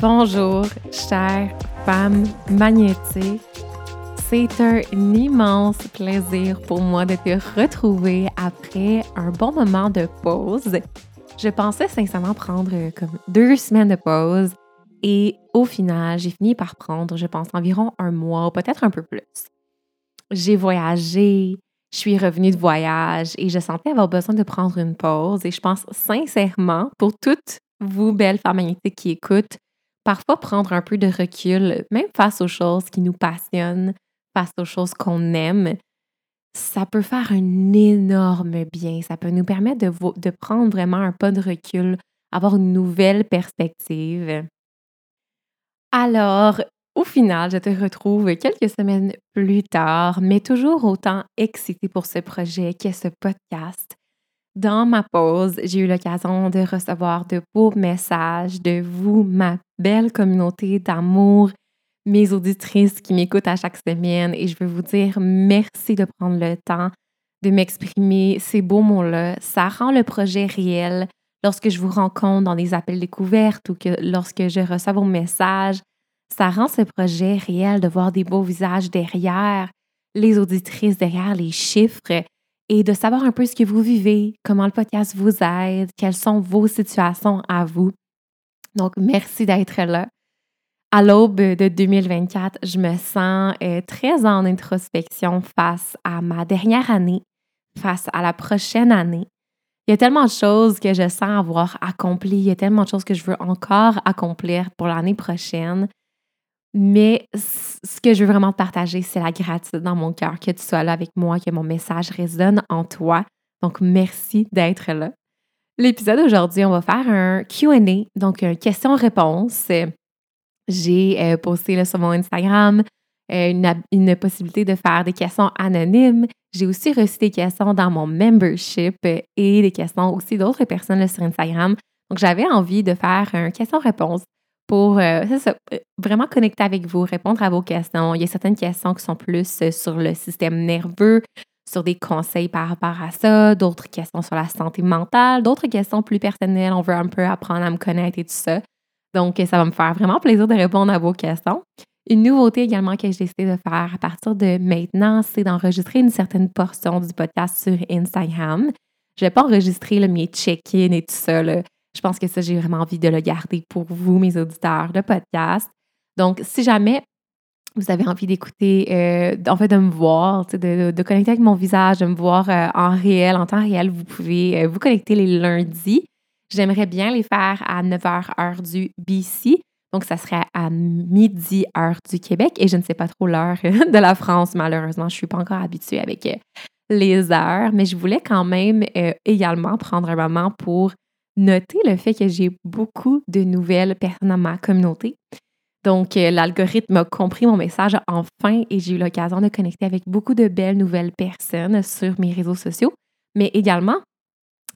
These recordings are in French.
Bonjour, chère femme magnétique. C'est un immense plaisir pour moi de te retrouver après un bon moment de pause. Je pensais sincèrement prendre comme deux semaines de pause et au final, j'ai fini par prendre, je pense, environ un mois, peut-être un peu plus j'ai voyagé, je suis revenue de voyage et je sentais avoir besoin de prendre une pause. Et je pense sincèrement, pour toutes vous, belles femmes magnétiques qui écoutent, parfois prendre un peu de recul, même face aux choses qui nous passionnent, face aux choses qu'on aime, ça peut faire un énorme bien. Ça peut nous permettre de, de prendre vraiment un pas de recul, avoir une nouvelle perspective. Alors, au final, je te retrouve quelques semaines plus tard, mais toujours autant excitée pour ce projet qu'est ce podcast. Dans ma pause, j'ai eu l'occasion de recevoir de beaux messages de vous, ma belle communauté d'amour, mes auditrices qui m'écoutent à chaque semaine et je veux vous dire merci de prendre le temps de m'exprimer ces beaux mots-là. Ça rend le projet réel lorsque je vous rencontre dans des appels découvertes ou que lorsque je reçois vos messages ça rend ce projet réel de voir des beaux visages derrière les auditrices, derrière les chiffres et de savoir un peu ce que vous vivez, comment le podcast vous aide, quelles sont vos situations à vous. Donc, merci d'être là. À l'aube de 2024, je me sens euh, très en introspection face à ma dernière année, face à la prochaine année. Il y a tellement de choses que je sens avoir accompli, il y a tellement de choses que je veux encore accomplir pour l'année prochaine. Mais ce que je veux vraiment partager, c'est la gratitude dans mon cœur, que tu sois là avec moi, que mon message résonne en toi. Donc, merci d'être là. L'épisode d'aujourd'hui, on va faire un QA, donc une question-réponse. J'ai euh, posté sur mon Instagram euh, une, une, possibilité de faire des questions anonymes. J'ai aussi reçu des questions dans mon membership et des questions aussi d'autres personnes sur Instagram. Donc, j'avais envie de faire un question-réponse pour euh, euh, vraiment connecter avec vous, répondre à vos questions. Il y a certaines questions qui sont plus euh, sur le système nerveux, sur des conseils par rapport à ça, d'autres questions sur la santé mentale, d'autres questions plus personnelles. On veut un peu apprendre à me connaître et tout ça. Donc, ça va me faire vraiment plaisir de répondre à vos questions. Une nouveauté également que j'ai décidé de faire à partir de maintenant, c'est d'enregistrer une certaine portion du podcast sur Instagram. Je ne vais pas enregistrer le mes check-in et tout ça. Là. Je pense que ça, j'ai vraiment envie de le garder pour vous, mes auditeurs de podcast. Donc, si jamais vous avez envie d'écouter, euh, en fait, de me voir, de, de, connecter avec mon visage, de me voir euh, en réel, en temps réel, vous pouvez euh, vous connecter les lundis. J'aimerais bien les faire à 9h heure du BC. Donc, ça serait à midi heure du Québec. Et je ne sais pas trop l'heure de la France, malheureusement. Je ne suis pas encore habituée avec les heures. Mais je voulais quand même également prendre un moment pour Notez le fait que j'ai beaucoup de nouvelles personnes dans ma communauté. Donc, euh, l'algorithme a compris mon message enfin et j'ai eu l'occasion de connecter avec beaucoup de belles nouvelles personnes sur mes réseaux sociaux. Mais également,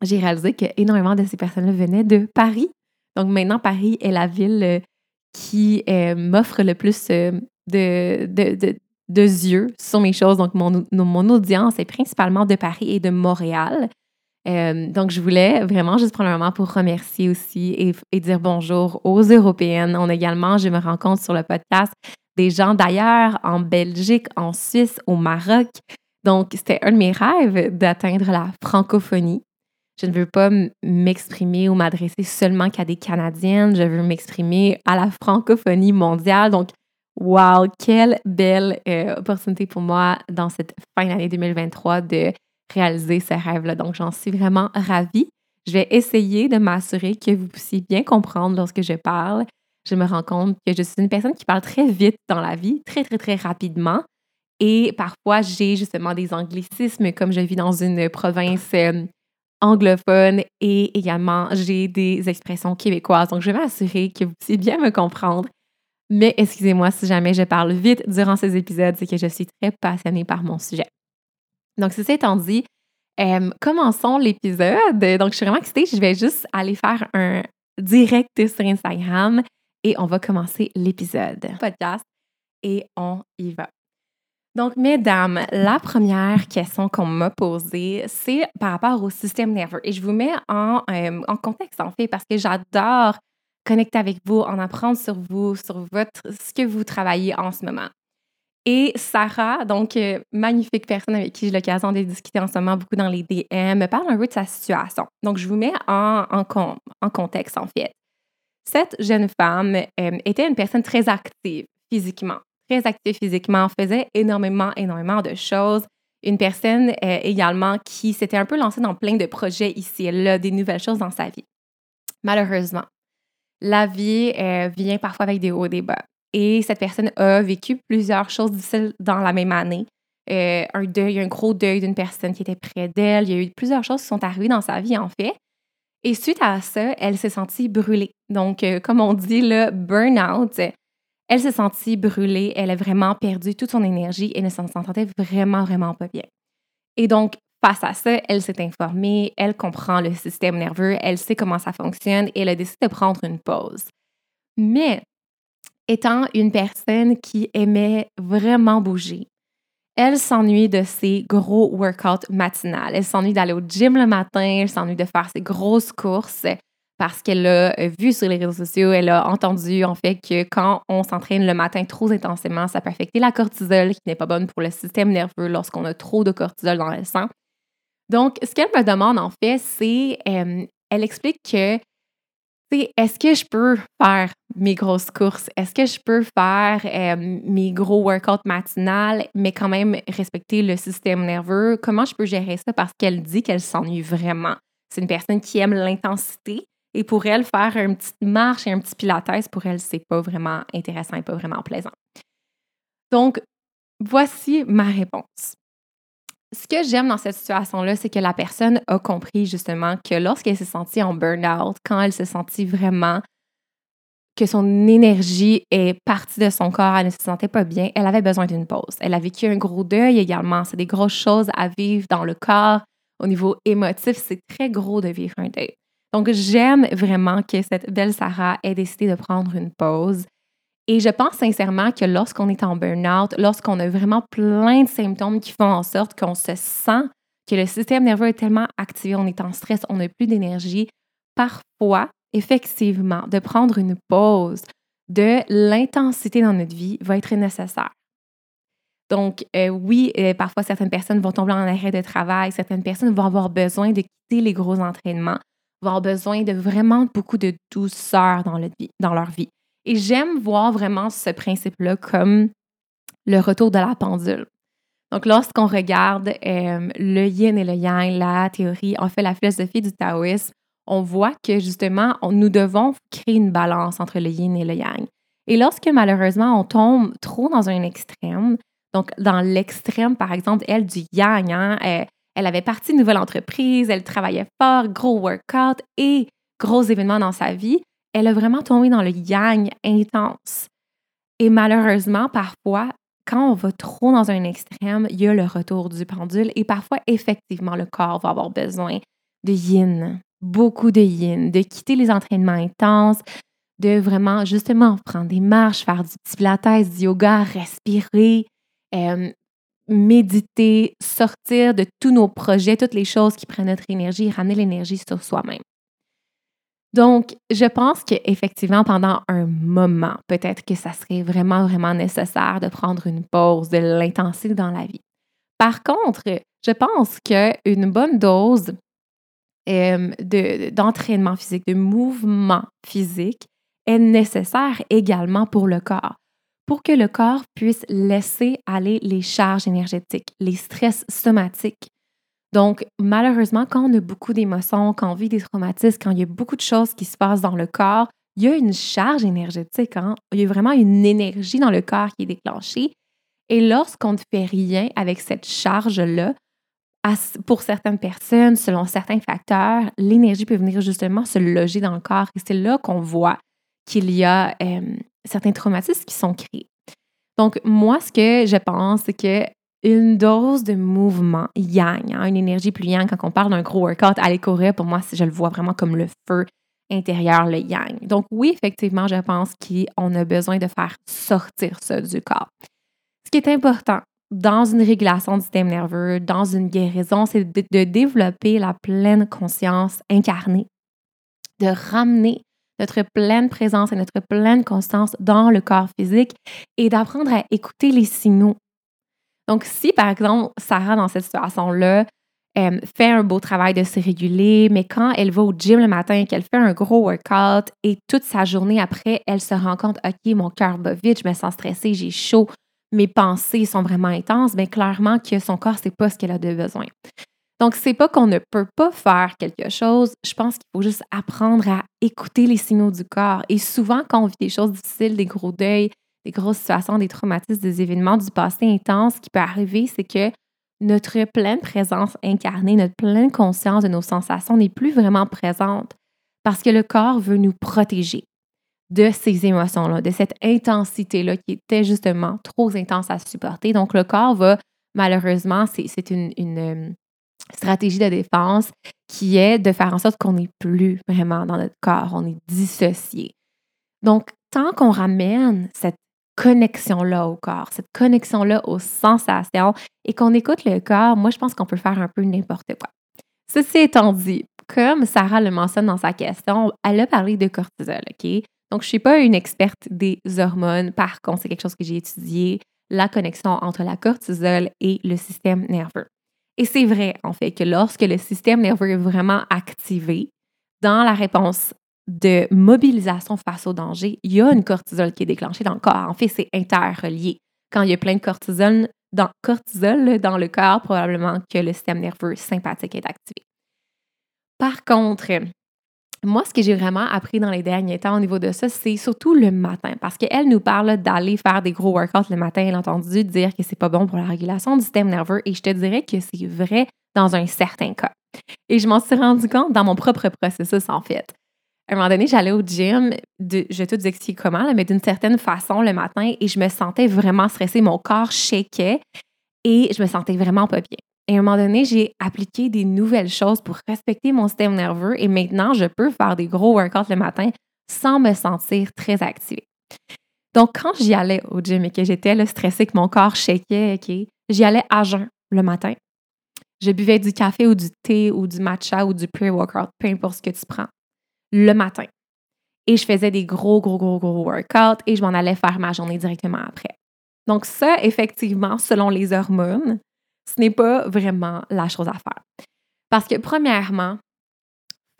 j'ai réalisé que énormément de ces personnes-là venaient de Paris. Donc, maintenant, Paris est la ville euh, qui euh, m'offre le plus de, yeux sur mes choses. Donc, mon audience est principalement de Paris et de Montréal. Euh, donc, je voulais vraiment juste prendre un moment pour remercier aussi et, dire bonjour aux Européennes. On également, je me rends compte sur le podcast, des gens d'ailleurs, en Belgique, en Suisse, au Maroc. Donc, c'était un de mes rêves d'atteindre la francophonie. Je ne veux pas m'exprimer ou m'adresser seulement qu'à des Canadiennes. Je veux m'exprimer à la francophonie mondiale. Donc, wow, quelle belle euh, opportunité pour moi dans cette fin d'année 2023 de réaliser ce rêve-là. Donc, j'en suis vraiment ravie. Je vais essayer de m'assurer que vous puissiez bien comprendre lorsque je parle. Je me rends compte que je suis une personne qui parle très vite dans la vie, très, très, très rapidement. Et parfois, j'ai justement des anglicismes, comme je vis dans une province euh, anglophone et également j'ai des expressions québécoises. Donc, je vais m'assurer que vous puissiez bien me comprendre. Mais excusez-moi si jamais je parle vite durant ces épisodes, c'est que je suis très passionnée par mon sujet. Donc, ceci étant dit, euh, commençons l'épisode. Donc, je suis vraiment excitée. Je vais juste aller faire un direct sur Instagram et on va commencer l'épisode podcast et on y va. Donc, mesdames, la première question qu'on m'a posée, c'est par rapport au système nerveux. Et je vous mets en, euh, en contexte, en fait, parce que j'adore connecter avec vous, en apprendre sur vous, sur votre, ce que vous travaillez en ce moment. Et Sarah, donc euh, magnifique personne avec qui j'ai l'occasion de discuter en ce moment beaucoup dans les DM, me parle un peu de sa situation. Donc, je vous mets en, contexte, en fait. Cette jeune femme euh, était une personne très active physiquement, très active physiquement, faisait énormément, énormément de choses. Une personne euh, également qui s'était un peu lancée dans plein de projets ici et là, des nouvelles choses dans sa vie. Malheureusement, la vie vient parfois avec des hauts et des bas. Et cette personne a vécu plusieurs choses difficiles dans la même année. Euh, un deuil, un gros deuil d'une personne qui était près d'elle. Il y a eu plusieurs choses qui sont arrivées dans sa vie, en fait. Et suite à ça, elle s'est sentie brûlée. Donc, euh, comme on dit, le burn-out, elle s'est sentie brûlée. Elle a vraiment perdu toute son énergie et ne s'en sentait vraiment, vraiment pas bien. Et donc, face à ça, elle s'est informée, elle comprend le système nerveux, elle sait comment ça fonctionne et elle a décidé de prendre une pause. Mais étant une personne qui aimait vraiment bouger, elle s'ennuie de ses gros workouts matinales. Elle s'ennuie d'aller au gym le matin, elle s'ennuie de faire ses grosses courses parce qu'elle a vu sur les réseaux sociaux, elle a entendu en fait que quand on s'entraîne le matin trop intensément, ça peut affecter la cortisol qui n'est pas bonne pour le système nerveux lorsqu'on a trop de cortisol dans le sang. Donc, ce qu'elle me demande en fait, c'est, euh, elle explique que est-ce que je peux faire mes grosses courses? Est-ce que je peux faire euh, mes gros workouts matinales, mais quand même respecter le système nerveux? Comment je peux gérer ça? Parce qu'elle dit qu'elle s'ennuie vraiment. C'est une personne qui aime l'intensité. Et pour elle, faire une petite marche et un petit pilates, pour elle, c'est pas vraiment intéressant et pas vraiment plaisant. Donc, voici ma réponse ce que j'aime dans cette situation-là, c'est que la personne a compris justement que lorsqu'elle s'est sentie en burn-out, quand elle s'est sentie vraiment que son énergie est partie de son corps, elle ne se sentait pas bien, elle avait besoin d'une pause. Elle a vécu un gros deuil également. C'est des grosses choses à vivre dans le corps. Au niveau émotif, c'est très gros de vivre un deuil. Donc, j'aime vraiment que cette belle Sarah ait décidé de prendre une pause et je pense sincèrement que lorsqu'on est en burn-out, lorsqu'on a vraiment plein de symptômes qui font en sorte qu'on se sent que le système nerveux est tellement activé, on est en stress, on n'a plus d'énergie, parfois, effectivement, de prendre une pause de l'intensité dans notre vie va être nécessaire. Donc, euh, oui, euh, parfois, certaines personnes vont tomber en arrêt de travail, certaines personnes vont avoir besoin de quitter les gros entraînements, vont avoir besoin de vraiment beaucoup de douceur dans, dans leur vie. Et j'aime voir vraiment ce principe-là comme le retour de la pendule. Donc, lorsqu'on regarde euh, le yin et le yang, la théorie, en fait, la philosophie du taoïsme, on voit que justement, nous devons créer une balance entre le yin et le yang. Et lorsque malheureusement, on tombe trop dans un extrême, donc dans l'extrême, par exemple, elle du yang, hein, elle, elle avait parti une nouvelle entreprise, elle travaillait fort, gros workout et gros événements dans sa vie, elle a vraiment tombé dans le yang intense. Et malheureusement, parfois, quand on va trop dans un extrême, il y a le retour du pendule et parfois, effectivement, le corps va avoir besoin de yin, beaucoup de yin, de quitter les entraînements intenses, de vraiment justement prendre des marches, faire du petit pilates, du yoga, respirer, euh, méditer, sortir de tous nos projets, toutes les choses qui prennent notre énergie, ramener l'énergie sur soi-même. Donc, je pense qu'effectivement, pendant un moment, peut-être que ça serait vraiment, vraiment nécessaire de prendre une pause de l'intensité dans la vie. Par contre, je pense qu'une bonne dose euh, d'entraînement physique, de mouvement physique est nécessaire également pour le corps, pour que le corps puisse laisser aller les charges énergétiques, les stress somatiques. Donc, malheureusement, quand on a beaucoup d'émotions, quand on vit des traumatismes, quand il y a beaucoup de choses qui se passent dans le corps, il y a une charge énergétique. Hein? Il y a vraiment une énergie dans le corps qui est déclenchée. Et lorsqu'on ne fait rien avec cette charge-là, pour certaines personnes, selon certains facteurs, l'énergie peut venir justement se loger dans le corps. Et c'est là qu'on voit qu'il y a euh, certains traumatismes qui sont créés. Donc, moi, ce que je pense, c'est que une dose de mouvement yang, hein, une énergie plus yang, quand on parle d'un gros workout, aller courir, pour moi, je le vois vraiment comme le feu intérieur, le yang. Donc, oui, effectivement, je pense qu'on a besoin de faire sortir ça du corps. Ce qui est important dans une régulation du système nerveux, dans une guérison, c'est de, de développer la pleine conscience incarnée, de ramener notre pleine présence et notre pleine conscience dans le corps physique et d'apprendre à écouter les signaux. Donc, si par exemple, Sarah, dans cette situation-là, euh, fait un beau travail de se réguler, mais quand elle va au gym le matin et qu'elle fait un gros workout et toute sa journée après, elle se rend compte, OK, mon cœur bat vite, je me sens stressée, j'ai chaud, mes pensées sont vraiment intenses, bien clairement que son corps, c'est pas ce qu'elle a de besoin. Donc, c'est pas qu'on ne peut pas faire quelque chose, je pense qu'il faut juste apprendre à écouter les signaux du corps. Et souvent, quand on vit des choses difficiles, des gros deuils, des grosses situations, des traumatismes, des événements du passé intense, ce qui peut arriver, c'est que notre pleine présence incarnée, notre pleine conscience de nos sensations n'est plus vraiment présente parce que le corps veut nous protéger de ces émotions-là, de cette intensité-là qui était justement trop intense à supporter. Donc, le corps va, malheureusement, c'est une, euh, stratégie de défense qui est de faire en sorte qu'on n'est plus vraiment dans notre corps, on est dissocié. Donc, tant qu'on ramène cette connexion-là au corps, cette connexion-là aux sensations et qu'on écoute le corps, moi, je pense qu'on peut faire un peu n'importe quoi. Ceci étant dit, comme Sarah le mentionne dans sa question, elle a parlé de cortisol, OK? Donc, je ne suis pas une experte des hormones. Par contre, c'est quelque chose que j'ai étudié, la connexion entre la cortisol et le système nerveux. Et c'est vrai, en fait, que lorsque le système nerveux est vraiment activé dans la réponse de mobilisation face au danger, il y a une cortisol qui est déclenchée dans le corps. En fait, c'est interrelié. Quand il y a plein de cortisol dans, cortisol dans le corps, probablement que le système nerveux sympathique est activé. Par contre, moi, ce que j'ai vraiment appris dans les derniers temps au niveau de ça, c'est surtout le matin. Parce qu'elle nous parle d'aller faire des gros workouts le matin. Elle a entendu dire que c'est pas bon pour la régulation du système nerveux. Et je te dirais que c'est vrai dans un certain cas. Et je m'en suis rendu compte dans mon propre processus, en fait. À un moment donné, j'allais au gym, je vais tout expliquer comment, mais d'une certaine façon le matin, et je me sentais vraiment stressée. Mon corps shakeait et je me sentais vraiment pas bien. Et à un moment donné, j'ai appliqué des nouvelles choses pour respecter mon système nerveux et maintenant, je peux faire des gros workouts le matin sans me sentir très activée. Donc, quand j'y allais au gym et que j'étais stressée, que mon corps shakeait, j'y allais à jeun le matin. Je buvais du café ou du thé ou du matcha ou du pre-workout, peu importe ce que tu prends, le matin. Et je faisais des gros, gros, gros, gros workouts et je m'en allais faire ma journée directement après. Donc ça, effectivement, selon les hormones, ce n'est pas vraiment la chose à faire. Parce que premièrement,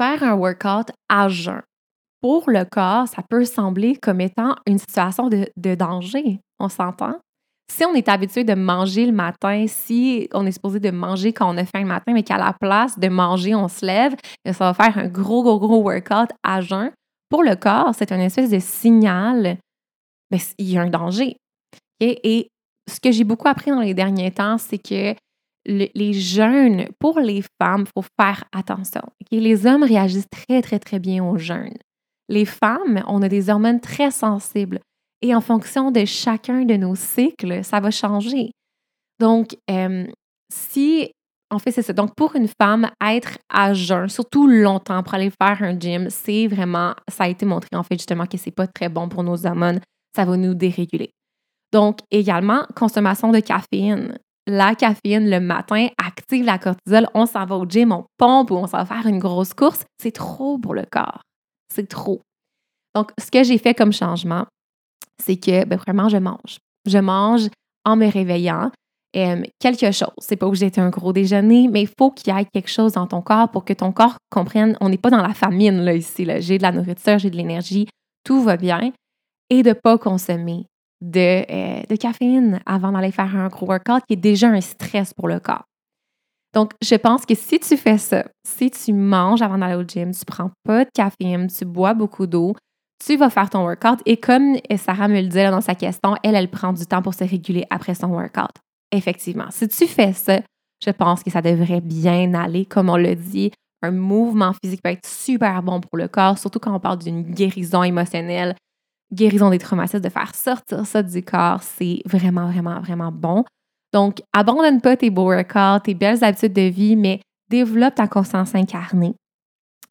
faire un workout à jeun, pour le corps, ça peut sembler comme étant une situation de, danger. On s'entend? Si on est habitué de manger le matin, si on est supposé de manger quand on a faim le matin, mais qu'à la place de manger, on se lève, ça va faire un gros, gros, gros workout à jeun. Pour le corps, c'est une espèce de signal, mais il y a un danger. Et ce que j'ai beaucoup appris dans les derniers temps, c'est que les jeûnes, pour les femmes, il faut faire attention. Les hommes réagissent très, très, très bien aux jeûnes. Les femmes, on a des hormones très sensibles. Et en fonction de chacun de nos cycles, ça va changer. Donc, euh, si, en fait, c'est ça. Donc, pour une femme, être à jeûn, surtout longtemps pour aller faire un gym, c'est vraiment, ça a été montré en fait justement que c'est pas très bon pour nos hormones. Ça va nous déréguler. Donc, également, consommation de caféine la caféine le matin active la cortisol, on s'en va au gym, on pompe ou on s'en va faire une grosse course, c'est trop pour le corps. C'est trop. Donc, ce que j'ai fait comme changement, c'est que ben, vraiment, je mange. Je mange en me réveillant euh, quelque chose. C'est pas obligé d'être un gros déjeuner, mais il faut qu'il y ait quelque chose dans ton corps pour que ton corps comprenne on n'est pas dans la famine là, ici. Là. J'ai de la nourriture, j'ai de l'énergie, tout va bien. Et de ne pas consommer de, euh, de caféine avant d'aller faire un gros workout qui est déjà un stress pour le corps. Donc, je pense que si tu fais ça, si tu manges avant d'aller au gym, tu prends pas de caféine, tu bois beaucoup d'eau, tu vas faire ton workout. Et comme Sarah me le dit dans sa question, elle, elle prend du temps pour se réguler après son workout. Effectivement, si tu fais ça, je pense que ça devrait bien aller. Comme on l'a dit, un mouvement physique peut être super bon pour le corps, surtout quand on parle d'une guérison émotionnelle, guérison des traumatismes, de faire sortir ça du corps, c'est vraiment, vraiment, vraiment bon. Donc, abandonne pas tes beaux workouts, tes belles habitudes de vie, mais développe ta conscience incarnée.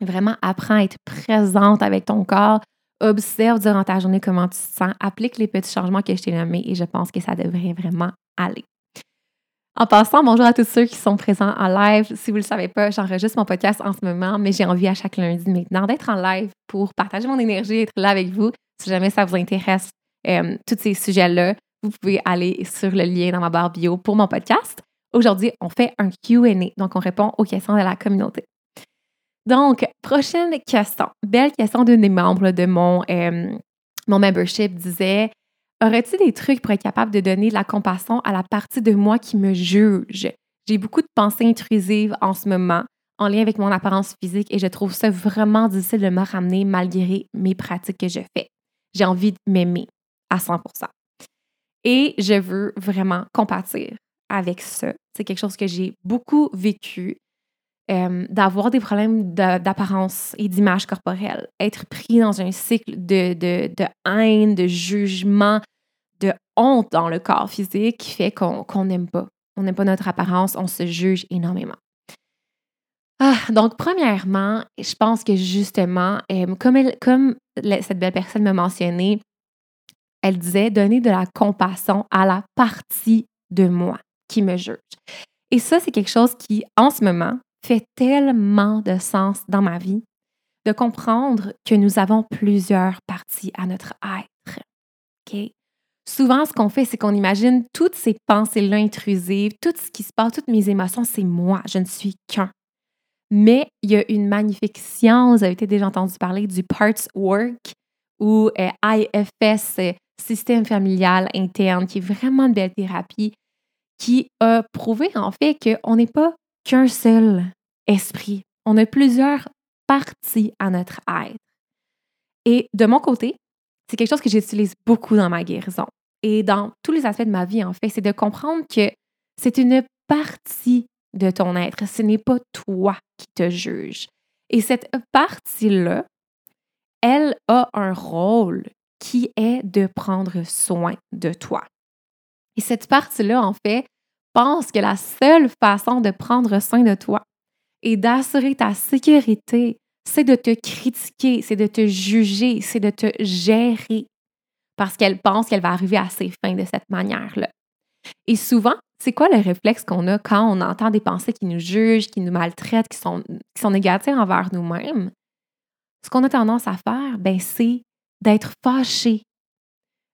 Vraiment, apprends à être présente avec ton corps. Observe durant ta journée comment tu te sens. Applique les petits changements que je t'ai nommés et je pense que ça devrait vraiment aller. En passant, bonjour à tous ceux qui sont présents en live. Si vous ne le savez pas, j'enregistre mon podcast en ce moment, mais j'ai envie à chaque lundi maintenant d'être en live pour partager mon énergie, être là avec vous. Si jamais ça vous intéresse, euh, tous ces sujets-là, vous pouvez aller sur le lien dans ma barre bio pour mon podcast. Aujourd'hui, on fait un QA, donc on répond aux questions de la communauté. Donc, prochaine question. Belle question d'une des membres de mon, euh, mon membership disait Aurais-tu des trucs pour être capable de donner de la compassion à la partie de moi qui me juge? J'ai beaucoup de pensées intrusives en ce moment en lien avec mon apparence physique et je trouve ça vraiment difficile de me ramener malgré mes pratiques que je fais. J'ai envie de m'aimer à 100% Et je veux vraiment compatir avec ça. C'est quelque chose que j'ai beaucoup vécu, euh, d'avoir des problèmes d'apparence et d'image corporelle, être pris dans un cycle de, de, haine, de jugement, de honte dans le corps physique qui fait qu'on n'aime pas. On n'aime pas notre apparence, on se juge énormément. Ah, donc, premièrement, je pense que justement, euh, comme, comme cette belle personne m'a mentionné, elle disait donner de la compassion à la partie de moi qui me juge. Et ça, c'est quelque chose qui, en ce moment, fait tellement de sens dans ma vie de comprendre que nous avons plusieurs parties à notre être. OK? Souvent, ce qu'on fait, c'est qu'on imagine toutes ces pensées-là intrusives, tout ce qui se passe, toutes mes émotions, c'est moi, je ne suis qu'un. Mais il y a une magnifique science, vous avez peut-être déjà entendu parler du Parts Work ou euh, IFS, euh, système familial interne, qui est vraiment une belle thérapie, qui a prouvé en fait qu'on n'est pas qu'un seul esprit. On a plusieurs parties à notre être. Et de mon côté, c'est quelque chose que j'utilise beaucoup dans ma guérison et dans tous les aspects de ma vie, en fait, c'est de comprendre que c'est une partie de ton être. Ce n'est pas toi qui te juge. Et cette partie-là, elle a un rôle qui est de prendre soin de toi. Et cette partie-là, en fait, pense que la seule façon de prendre soin de toi et d'assurer ta sécurité, c'est de te critiquer, c'est de te juger, c'est de te gérer parce qu'elle pense qu'elle va arriver à ses fins de cette manière-là. Et souvent, c'est quoi le réflexe qu'on a quand on entend des pensées qui nous jugent, qui nous maltraitent, qui sont, qui sont négatives envers nous-mêmes? Ce qu'on a tendance à faire, ben, c'est d'être fâché,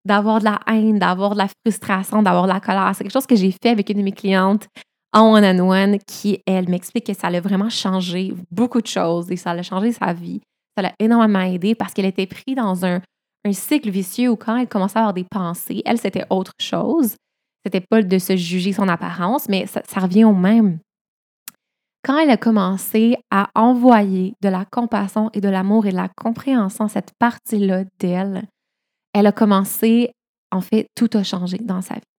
d'avoir de la haine, d'avoir de la frustration, d'avoir de la colère. C'est quelque chose que j'ai fait avec une de mes clientes en one-on-one qui, elle, m'explique que ça a vraiment changé beaucoup de choses et ça a changé sa vie. Ça l'a énormément aidé parce qu'elle était prise dans un, cycle vicieux où quand elle commençait à avoir des pensées, elle, c'était autre chose. C'était pas de se juger son apparence, mais ça, revient au même. Quand elle a commencé à envoyer de la compassion et de l'amour et de la compréhension, cette partie-là d'elle, elle a commencé, en fait, tout a changé dans sa vie.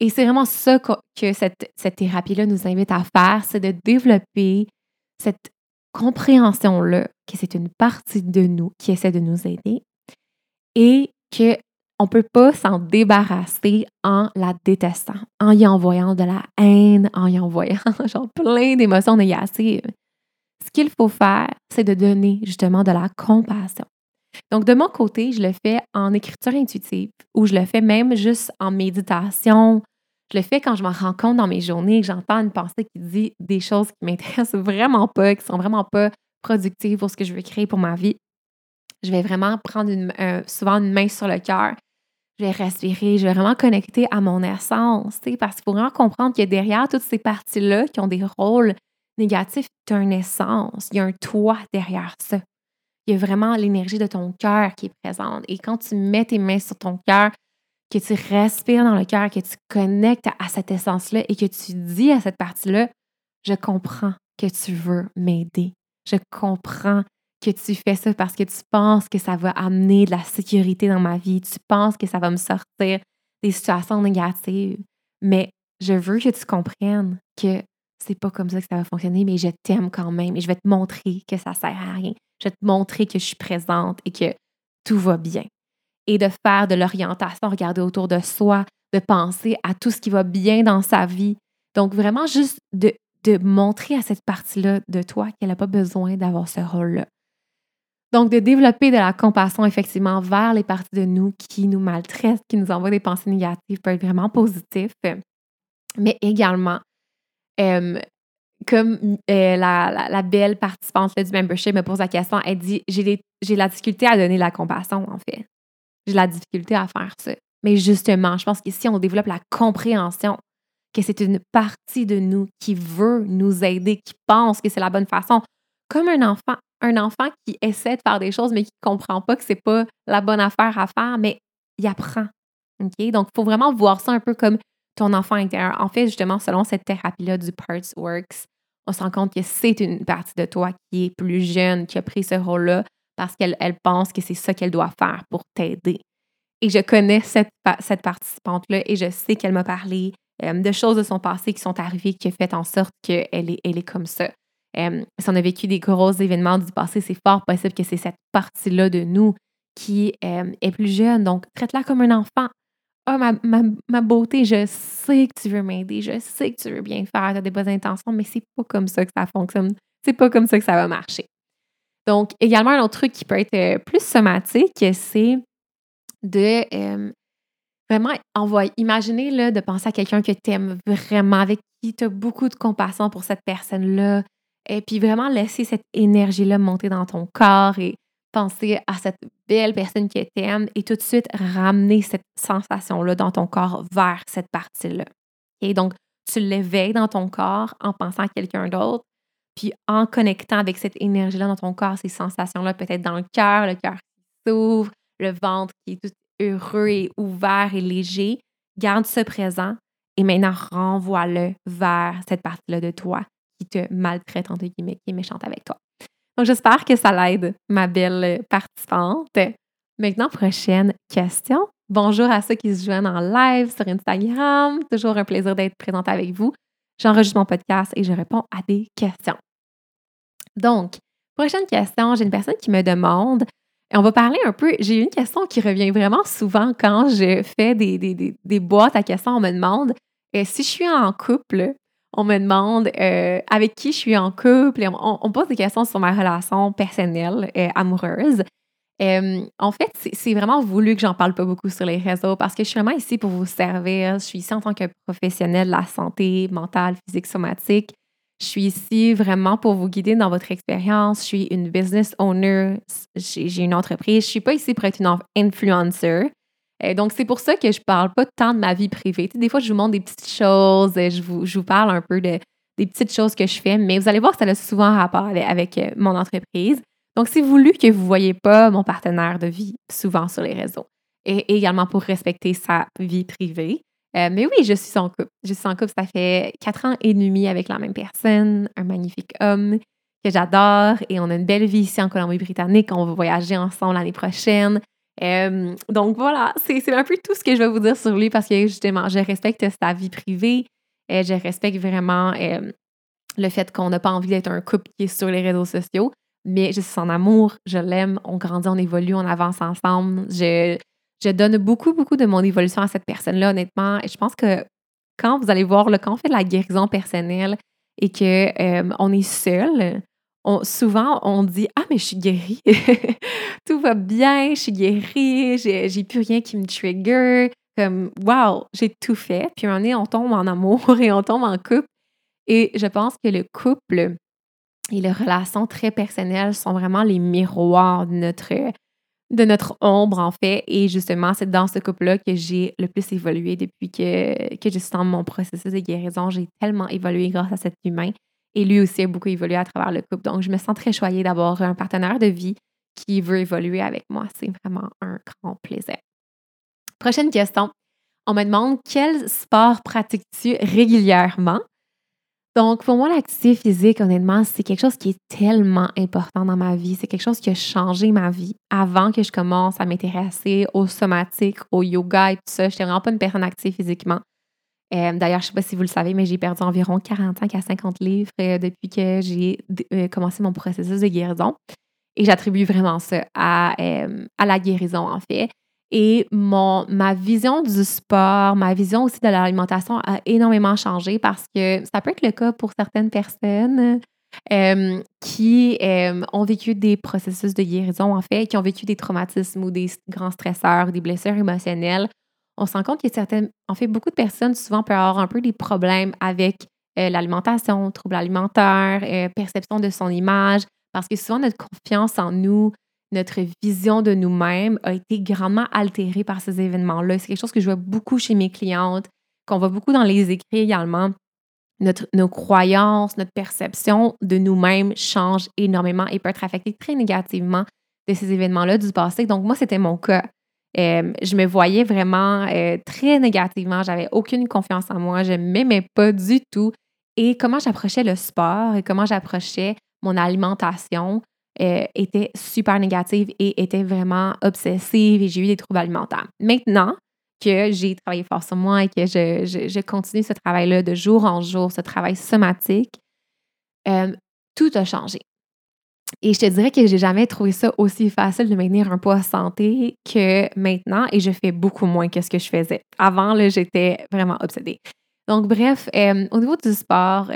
Et c'est vraiment ça que, cette, thérapie-là nous invite à faire, c'est de développer cette compréhension-là, que c'est une partie de nous qui essaie de nous aider et qu'on ne peut pas s'en débarrasser en la détestant, en y envoyant de la haine, en y envoyant genre plein d'émotions négatives. Ce qu'il faut faire, c'est de donner justement de la compassion. Donc, de mon côté, je le fais en écriture intuitive ou je le fais même juste en méditation. Je le fais quand je me rends compte dans mes journées que j'entends une pensée qui dit des choses qui m'intéressent vraiment pas, qui sont vraiment pas productives pour ce que je veux créer pour ma vie je vais vraiment prendre souvent une main sur le cœur. Je vais respirer, je vais vraiment connecter à mon essence, parce qu'il faut vraiment comprendre que derrière toutes ces parties-là qui ont des rôles négatifs, tu as une essence, il y a un toi derrière ça. Il y a vraiment l'énergie de ton cœur qui est présente. Et quand tu mets tes mains sur ton cœur, que tu respires dans le cœur, que tu connectes à cette essence-là et que tu dis à cette partie-là, je comprends que tu veux m'aider. Je comprends que tu fais ça parce que tu penses que ça va amener de la sécurité dans ma vie. Tu penses que ça va me sortir des situations négatives. Mais je veux que tu comprennes que c'est pas comme ça que ça va fonctionner, mais je t'aime quand même et je vais te montrer que ça sert à rien. Je vais te montrer que je suis présente et que tout va bien. Et de faire de l'orientation, regarder autour de soi, de penser à tout ce qui va bien dans sa vie. Donc, vraiment, juste de, de montrer à cette partie-là de toi qu'elle n'a pas besoin d'avoir ce rôle-là. Donc, de développer de la compassion, effectivement, vers les parties de nous qui nous maltraitent, qui nous envoient des pensées négatives, peut être vraiment positif. Mais également, comme euh, la, belle participante du membership me pose la question, elle dit J'ai la difficulté à donner la compassion, en fait. J'ai la difficulté à faire ça. Mais justement, je pense qu'ici, on développe la compréhension que c'est une partie de nous qui veut nous aider, qui pense que c'est la bonne façon. Comme un enfant, un enfant qui essaie de faire des choses, mais qui ne comprend pas que c'est pas la bonne affaire à faire, mais il apprend. Donc, il faut vraiment voir ça un peu comme ton enfant intérieur. En fait, justement, selon cette thérapie-là du Parts Works, on se rend compte que c'est une partie de toi qui est plus jeune, qui a pris ce rôle-là parce qu'elle elle pense que c'est ça qu'elle doit faire pour t'aider. Et je connais cette, cette participante-là et je sais qu'elle m'a parlé euh, de choses de son passé qui sont arrivées qui ont fait en sorte qu'elle est, elle est comme ça. Euh, si on a vécu des gros événements du passé, c'est fort possible que c'est cette partie-là de nous qui euh, est plus jeune. Donc, traite-la comme un enfant. Ah, ma, ma, ma, beauté, je sais que tu veux m'aider, je sais que tu veux bien faire, tu as des bonnes intentions, mais c'est pas comme ça que ça fonctionne. C'est pas comme ça que ça va marcher. Donc, également, un autre truc qui peut être euh, plus somatique, c'est de euh, vraiment envoyer, imaginer là, de penser à quelqu'un que tu aimes vraiment, avec qui tu as beaucoup de compassion pour cette personne-là, et puis vraiment laisser cette énergie-là monter dans ton corps et penser à cette belle personne qui t'aime et tout de suite ramener cette sensation-là dans ton corps vers cette partie-là. Et donc, tu l'éveilles dans ton corps en pensant à quelqu'un d'autre, puis en connectant avec cette énergie-là dans ton corps, ces sensations-là, peut-être dans le cœur, le cœur qui s'ouvre, le ventre qui est tout heureux et ouvert et léger. Garde ce présent et maintenant renvoie-le vers cette partie-là de toi qui te maltraite, entre guillemets, qui est méchante avec toi. Donc, j'espère que ça l'aide, ma belle participante. Maintenant, prochaine question. Bonjour à ceux qui se joignent en live sur Instagram. Toujours un plaisir d'être présente avec vous. J'enregistre mon podcast et je réponds à des questions. Donc, prochaine question, j'ai une personne qui me demande, et on va parler un peu, j'ai une question qui revient vraiment souvent quand je fais des, des, boîtes à questions, on me demande euh, si je suis en couple, on me demande euh, avec qui je suis en couple et on, pose des questions sur ma relation personnelle, et amoureuse. Euh, en fait, c'est vraiment voulu que j'en parle pas beaucoup sur les réseaux parce que je suis vraiment ici pour vous servir. Je suis ici en tant que professionnelle de la santé mentale, physique, somatique. Je suis ici vraiment pour vous guider dans votre expérience. Je suis une business owner. J'ai une entreprise. Je suis pas ici pour être une influencer. Euh, donc, c'est pour ça que je parle pas tant de ma vie privée. des fois, je vous montre des petites choses, euh, je vous, je vous parle un peu de, des petites choses que je fais, mais vous allez voir que ça a souvent rapport avec, euh, mon entreprise. Donc, c'est voulu que vous ne voyez pas mon partenaire de vie souvent sur les réseaux. Et, également pour respecter sa vie privée. mais oui, je suis en couple. Je suis en couple, ça fait quatre ans et demi avec la même personne, un magnifique homme que j'adore et on a une belle vie ici en Colombie-Britannique. On va voyager ensemble l'année prochaine donc voilà, c'est un peu tout ce que je vais vous dire sur lui parce que justement, je respecte sa vie privée. et je respecte vraiment le fait qu'on n'a pas envie d'être un couple qui est sur les réseaux sociaux. Mais je suis son amour, je l'aime, on grandit, on évolue, on avance ensemble. Je, je donne beaucoup, beaucoup de mon évolution à cette personne-là, honnêtement. Et je pense que quand vous allez voir, le quand on fait de la guérison personnelle et qu'on on est seul, souvent, on dit Ah, mais je suis guérie. Tout va bien, je suis guérie, j'ai plus rien qui me trigger. Comme, wow, j'ai tout fait. Puis un moment on tombe en amour et on tombe en couple. Et je pense que le couple et les relations très personnelles sont vraiment les miroirs de notre, de notre ombre, en fait. Et justement, c'est dans ce couple-là que j'ai le plus évolué depuis que, que je suis dans mon processus de guérison. J'ai tellement évolué grâce à cet humain. Et lui aussi a beaucoup évolué à travers le couple. Donc, je me sens très choyée d'avoir un partenaire de vie qui veut évoluer avec moi. C'est vraiment un grand plaisir. Prochaine question. On me demande quel sport pratiques-tu régulièrement? Donc, pour moi, l'activité physique, honnêtement, c'est quelque chose qui est tellement important dans ma vie. C'est quelque chose qui a changé ma vie avant que je commence à m'intéresser au somatique, au yoga et tout ça. Je n'étais vraiment pas une personne active physiquement. Euh, d'ailleurs, je ne sais pas si vous le savez, mais j'ai perdu environ 45 à 50 livres euh, depuis que j'ai euh, commencé mon processus de guérison. Et j'attribue vraiment ça à, à la guérison, en fait. Et mon, ma vision du sport, ma vision aussi de l'alimentation a énormément changé parce que ça peut être le cas pour certaines personnes qui ont vécu des processus de guérison, en fait, qui ont vécu des traumatismes ou des grands stresseurs, des blessures émotionnelles. On se rend compte que certaines, en fait, beaucoup de personnes souvent peuvent avoir un peu des problèmes avec euh, l'alimentation, troubles alimentaires, perception de son image, parce que souvent notre confiance en nous, notre vision de nous-mêmes a été grandement altérée par ces événements-là. C'est quelque chose que je vois beaucoup chez mes clientes, qu'on voit beaucoup dans les écrits également. Notre, nos croyances, notre perception de nous-mêmes change énormément et peut être affectée très négativement de ces événements-là du passé. Donc, moi, c'était mon cas. Euh, je me voyais vraiment euh, très négativement. J'avais aucune confiance en moi. Je ne m'aimais pas du tout. Et comment j'approchais le sport et comment j'approchais mon alimentation, euh, était super négative et était vraiment obsessive et j'ai eu des troubles alimentaires. Maintenant que j'ai travaillé fort sur moi et que je, continue ce travail-là de jour en jour, ce travail somatique, tout a changé. Et je te dirais que j'ai jamais trouvé ça aussi facile de maintenir un poids santé que maintenant et je fais beaucoup moins que ce que je faisais. Avant, j'étais vraiment obsédée. Donc, bref, euh, au niveau du sport,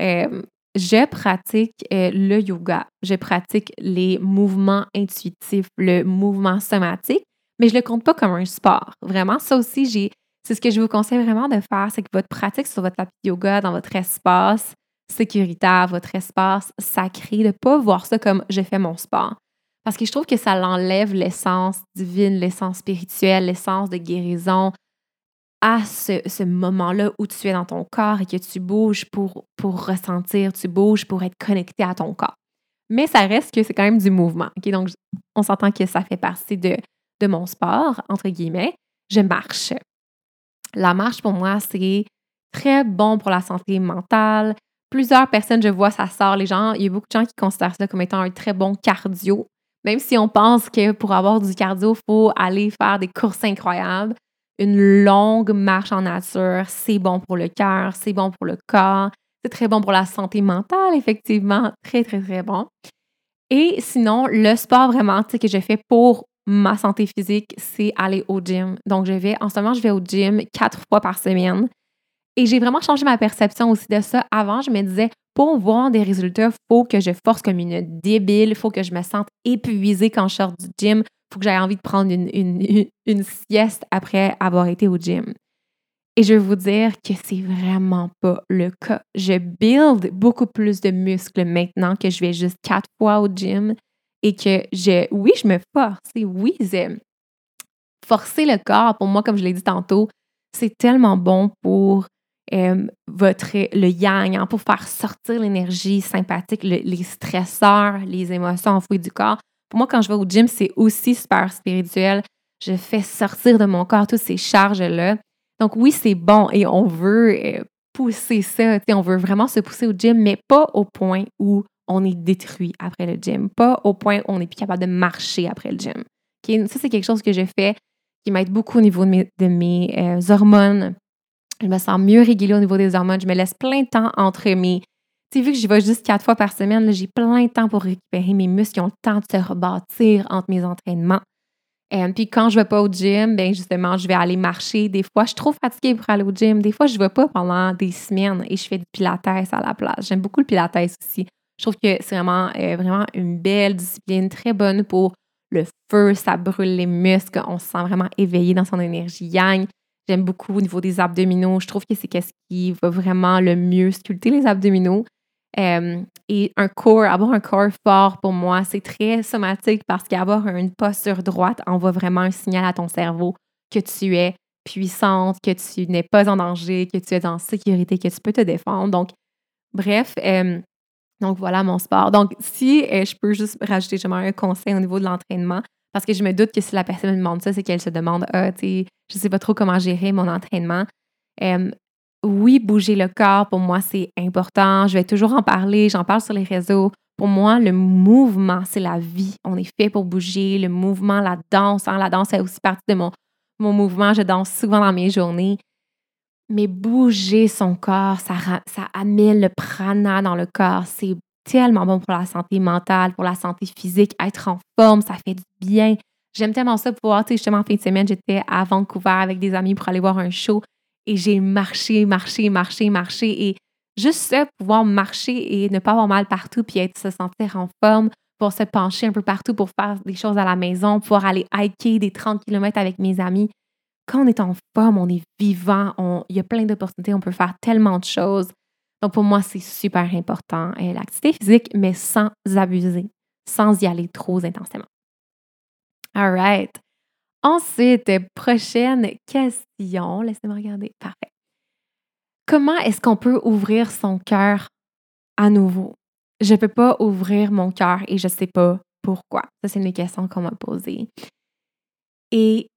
je pratique euh, le yoga, je pratique les mouvements intuitifs, le mouvement somatique, mais je ne le compte pas comme un sport. Vraiment, ça aussi, c'est ce que je vous conseille vraiment de faire, c'est que votre pratique sur votre tapis yoga, dans votre espace sécuritaire, votre espace sacré, de ne pas voir ça comme je fais mon sport. Parce que je trouve que ça l'enlève l'essence divine, l'essence spirituelle, l'essence de guérison, à ce, moment-là où tu es dans ton corps et que tu bouges pour, pour ressentir, tu bouges pour être connecté à ton corps. Mais ça reste que c'est quand même du mouvement. Donc, on s'entend que ça fait partie de, de mon sport, entre guillemets. Je marche. La marche, pour moi, c'est très bon pour la santé mentale. Plusieurs personnes, je vois, ça sort les gens. Il y a beaucoup de gens qui considèrent ça comme étant un très bon cardio. Même si on pense que pour avoir du cardio, il faut aller faire des courses incroyables une longue marche en nature, c'est bon pour le cœur, c'est bon pour le corps, c'est très bon pour la santé mentale, effectivement, très, très, très bon. Et sinon, le sport vraiment que je fais pour ma santé physique, c'est aller au gym. Donc, je vais, en ce moment, je vais au gym quatre fois par semaine. Et j'ai vraiment changé ma perception aussi de ça. Avant, je me disais, pour voir des résultats, il faut que je force comme une débile, il faut que je me sente épuisée quand je sors du gym, faut que j'aie envie de prendre une, sieste après avoir été au gym. Et je vais vous dire que c'est vraiment pas le cas. Je build beaucoup plus de muscles maintenant que je vais juste quatre fois au gym et que je, oui, je me force. Et oui, forcer le corps, pour moi, comme je l'ai dit tantôt, c'est tellement bon pour euh, votre, le yang, hein, pour faire sortir l'énergie sympathique, les stresseurs, les émotions enfouies du corps. Pour moi, quand je vais au gym, c'est aussi super spirituel. Je fais sortir de mon corps toutes ces charges-là. Donc oui, c'est bon et on veut euh, pousser ça. On veut vraiment se pousser au gym, mais pas au point où on est détruit après le gym, pas au point où on n'est plus capable de marcher après le gym. Ça, c'est quelque chose que je fais qui m'aide beaucoup au niveau de mes, euh, hormones. Je me sens mieux régulée au niveau des hormones. Je me laisse plein de temps entre mes tu vu que j'y vais juste quatre fois par semaine, j'ai plein de temps pour récupérer mes muscles qui ont le temps de se rebâtir entre mes entraînements. Euh, puis quand je vais pas au gym, ben justement, je vais aller marcher. Des fois, je suis trop fatiguée pour aller au gym. Des fois, je ne vais pas pendant des semaines et je fais du pilates à la place. J'aime beaucoup le pilates aussi. Je trouve que c'est vraiment, euh, vraiment une belle discipline, très bonne pour le feu. Ça brûle les muscles. On se sent vraiment éveillé dans son énergie yang. J'aime beaucoup au niveau des abdominaux. Je trouve que c'est ce qui va vraiment le mieux sculpter les abdominaux. Euh, et un corps, avoir un corps fort pour moi, c'est très somatique parce qu'avoir une posture droite envoie vraiment un signal à ton cerveau que tu es puissante, que tu n'es pas en danger, que tu es en sécurité, que tu peux te défendre. Donc, bref, euh, donc voilà mon sport. Donc, si euh, je peux juste rajouter un conseil au niveau de l'entraînement, parce que je me doute que si la personne me demande ça, c'est qu'elle se demande, ah, tu sais, je sais pas trop comment gérer mon entraînement oui, bouger le corps, pour moi, c'est important. Je vais toujours en parler. J'en parle sur les réseaux. Pour moi, le mouvement, c'est la vie. On est fait pour bouger. Le mouvement, la danse. Hein, la danse fait aussi partie de mon, mon mouvement. Je danse souvent dans mes journées. Mais bouger son corps, ça, amène le prana dans le corps. C'est tellement bon pour la santé mentale, pour la santé physique. Être en forme, ça fait du bien. J'aime tellement ça pouvoir, tu sais, justement, en fin de semaine, j'étais à Vancouver avec des amis pour aller voir un show et j'ai marché, marché, marché, marché. Et juste ça, pouvoir marcher et ne pas avoir mal partout, puis être, se sentir en forme, pour se pencher un peu partout, pour faire des choses à la maison, pouvoir aller hiker des 30 km avec mes amis. Quand on est en forme, on est vivant, il y a plein d'opportunités, on peut faire tellement de choses. Donc, pour moi, c'est super important, euh, l'activité physique, mais sans abuser, sans y aller trop intensément. All right. Ensuite, prochaine question. Laissez-moi regarder. Parfait. Comment est-ce qu'on peut ouvrir son cœur à nouveau? Je ne peux pas ouvrir mon cœur et je ne sais pas pourquoi. Ça, c'est une question qu'on m'a posée. Et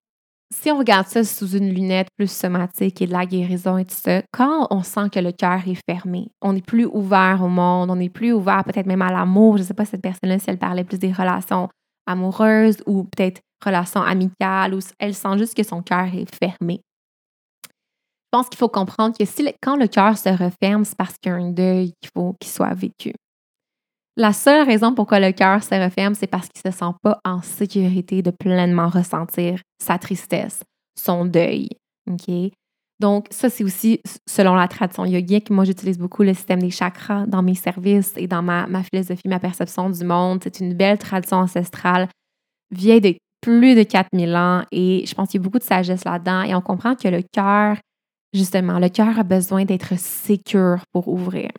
si on regarde ça sous une lunette plus somatique et de la guérison et tout ça, quand on sent que le cœur est fermé, on n'est plus ouvert au monde, on n'est plus ouvert peut-être même à l'amour, je ne sais pas cette personne-là si elle parlait plus des relations amoureuses ou peut-être relations amicales ou elle sent juste que son cœur est fermé. Je pense qu'il faut comprendre que si, quand le cœur se referme, c'est parce qu'il y a un deuil qu'il faut qu'il soit vécu. La seule raison pourquoi le cœur se referme, c'est parce qu'il ne se sent pas en sécurité de pleinement ressentir sa tristesse, son deuil. Donc, ça, c'est aussi selon la tradition yogique. Moi, j'utilise beaucoup le système des chakras dans mes services et dans ma, ma philosophie, ma perception du monde. C'est une belle tradition ancestrale, vieille de plus de 4000 ans et je pense qu'il y a beaucoup de sagesse là-dedans et on comprend que le cœur, justement, le cœur a besoin d'être pour ouvrir.